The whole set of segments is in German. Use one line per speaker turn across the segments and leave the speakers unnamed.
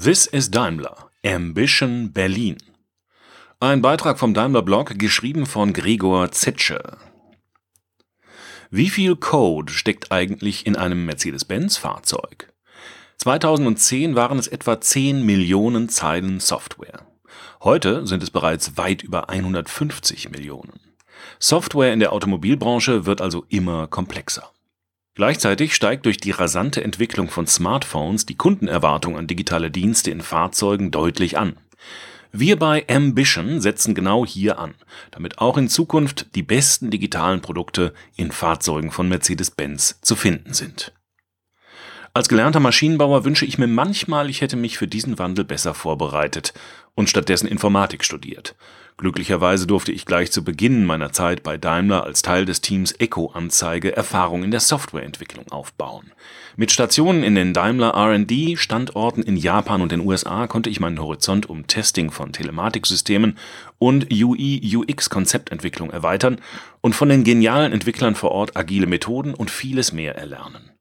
This is Daimler. Ambition Berlin. Ein Beitrag vom Daimler Blog, geschrieben von Gregor Zetsche. Wie viel Code steckt eigentlich in einem Mercedes-Benz-Fahrzeug? 2010 waren es etwa 10 Millionen Zeilen Software. Heute sind es bereits weit über 150 Millionen. Software in der Automobilbranche wird also immer komplexer. Gleichzeitig steigt durch die rasante Entwicklung von Smartphones die Kundenerwartung an digitale Dienste in Fahrzeugen deutlich an. Wir bei Ambition setzen genau hier an, damit auch in Zukunft die besten digitalen Produkte in Fahrzeugen von Mercedes-Benz zu finden sind. Als gelernter Maschinenbauer wünsche ich mir manchmal, ich hätte mich für diesen Wandel besser vorbereitet und stattdessen Informatik studiert. Glücklicherweise durfte ich gleich zu Beginn meiner Zeit bei Daimler als Teil des Teams Echo Anzeige Erfahrung in der Softwareentwicklung aufbauen. Mit Stationen in den Daimler R&D Standorten in Japan und den USA konnte ich meinen Horizont um Testing von Telematiksystemen und UI UX Konzeptentwicklung erweitern und von den genialen Entwicklern vor Ort agile Methoden und vieles mehr erlernen.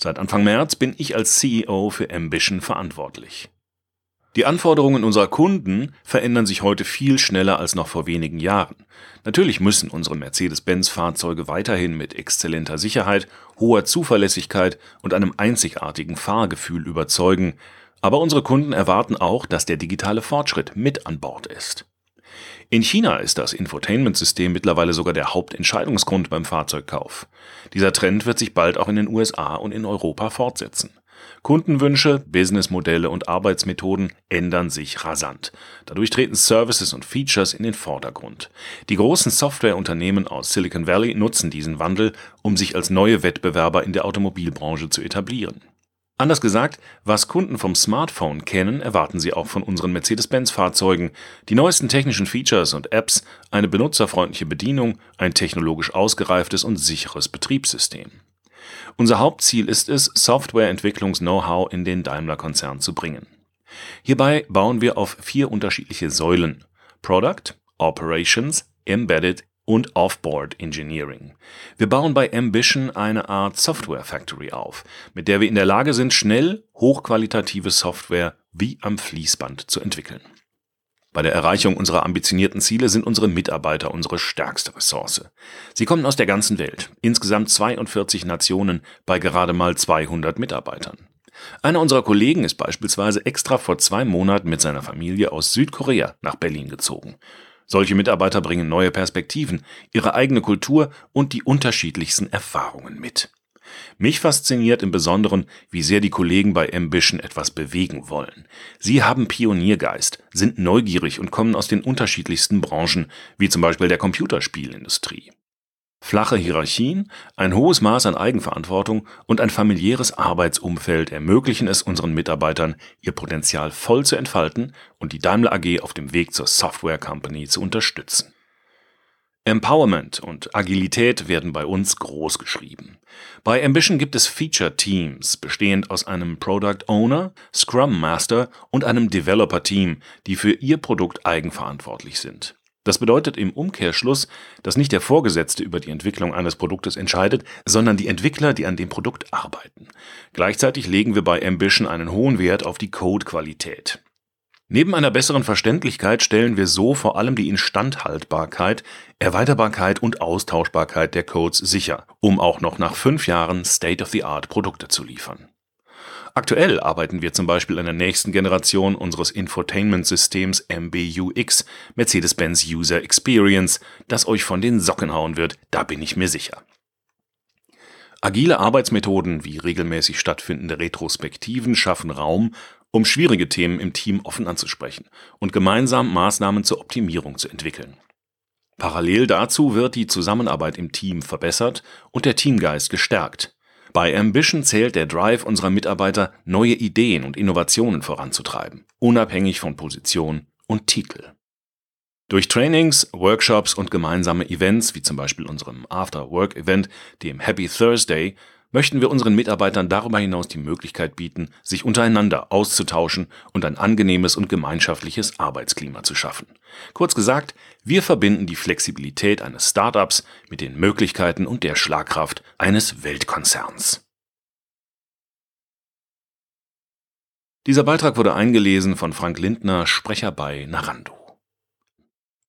Seit Anfang März bin ich als CEO für Ambition verantwortlich. Die Anforderungen unserer Kunden verändern sich heute viel schneller als noch vor wenigen Jahren. Natürlich müssen unsere Mercedes-Benz-Fahrzeuge weiterhin mit exzellenter Sicherheit, hoher Zuverlässigkeit und einem einzigartigen Fahrgefühl überzeugen, aber unsere Kunden erwarten auch, dass der digitale Fortschritt mit an Bord ist. In China ist das Infotainment-System mittlerweile sogar der Hauptentscheidungsgrund beim Fahrzeugkauf. Dieser Trend wird sich bald auch in den USA und in Europa fortsetzen. Kundenwünsche, Businessmodelle und Arbeitsmethoden ändern sich rasant. Dadurch treten Services und Features in den Vordergrund. Die großen Softwareunternehmen aus Silicon Valley nutzen diesen Wandel, um sich als neue Wettbewerber in der Automobilbranche zu etablieren. Anders gesagt, was Kunden vom Smartphone kennen, erwarten sie auch von unseren Mercedes-Benz-Fahrzeugen. Die neuesten technischen Features und Apps, eine benutzerfreundliche Bedienung, ein technologisch ausgereiftes und sicheres Betriebssystem. Unser Hauptziel ist es, Softwareentwicklungs-Know-how in den Daimler-Konzern zu bringen. Hierbei bauen wir auf vier unterschiedliche Säulen: Product, Operations, Embedded und Offboard Engineering. Wir bauen bei Ambition eine Art Software Factory auf, mit der wir in der Lage sind, schnell hochqualitative Software wie am Fließband zu entwickeln. Bei der Erreichung unserer ambitionierten Ziele sind unsere Mitarbeiter unsere stärkste Ressource. Sie kommen aus der ganzen Welt, insgesamt 42 Nationen bei gerade mal 200 Mitarbeitern. Einer unserer Kollegen ist beispielsweise extra vor zwei Monaten mit seiner Familie aus Südkorea nach Berlin gezogen. Solche Mitarbeiter bringen neue Perspektiven, ihre eigene Kultur und die unterschiedlichsten Erfahrungen mit. Mich fasziniert im Besonderen, wie sehr die Kollegen bei Ambition etwas bewegen wollen. Sie haben Pioniergeist, sind neugierig und kommen aus den unterschiedlichsten Branchen, wie zum Beispiel der Computerspielindustrie. Flache Hierarchien, ein hohes Maß an Eigenverantwortung und ein familiäres Arbeitsumfeld ermöglichen es unseren Mitarbeitern, ihr Potenzial voll zu entfalten und die Daimler AG auf dem Weg zur Software Company zu unterstützen. Empowerment und Agilität werden bei uns groß geschrieben. Bei Ambition gibt es Feature Teams, bestehend aus einem Product Owner, Scrum Master und einem Developer Team, die für ihr Produkt eigenverantwortlich sind. Das bedeutet im Umkehrschluss, dass nicht der Vorgesetzte über die Entwicklung eines Produktes entscheidet, sondern die Entwickler, die an dem Produkt arbeiten. Gleichzeitig legen wir bei Ambition einen hohen Wert auf die Codequalität. Neben einer besseren Verständlichkeit stellen wir so vor allem die Instandhaltbarkeit, Erweiterbarkeit und Austauschbarkeit der Codes sicher, um auch noch nach fünf Jahren State-of-the-Art Produkte zu liefern. Aktuell arbeiten wir zum Beispiel an der nächsten Generation unseres Infotainment-Systems MBUX, Mercedes-Benz User Experience, das euch von den Socken hauen wird, da bin ich mir sicher. Agile Arbeitsmethoden wie regelmäßig stattfindende Retrospektiven schaffen Raum um schwierige Themen im Team offen anzusprechen und gemeinsam Maßnahmen zur Optimierung zu entwickeln. Parallel dazu wird die Zusammenarbeit im Team verbessert und der Teamgeist gestärkt. Bei Ambition zählt der Drive unserer Mitarbeiter, neue Ideen und Innovationen voranzutreiben, unabhängig von Position und Titel. Durch Trainings, Workshops und gemeinsame Events, wie zum Beispiel unserem After-Work-Event, dem Happy Thursday, möchten wir unseren Mitarbeitern darüber hinaus die Möglichkeit bieten, sich untereinander auszutauschen und ein angenehmes und gemeinschaftliches Arbeitsklima zu schaffen. Kurz gesagt, wir verbinden die Flexibilität eines Startups mit den Möglichkeiten und der Schlagkraft eines Weltkonzerns. Dieser Beitrag wurde eingelesen von Frank Lindner, Sprecher bei Narando.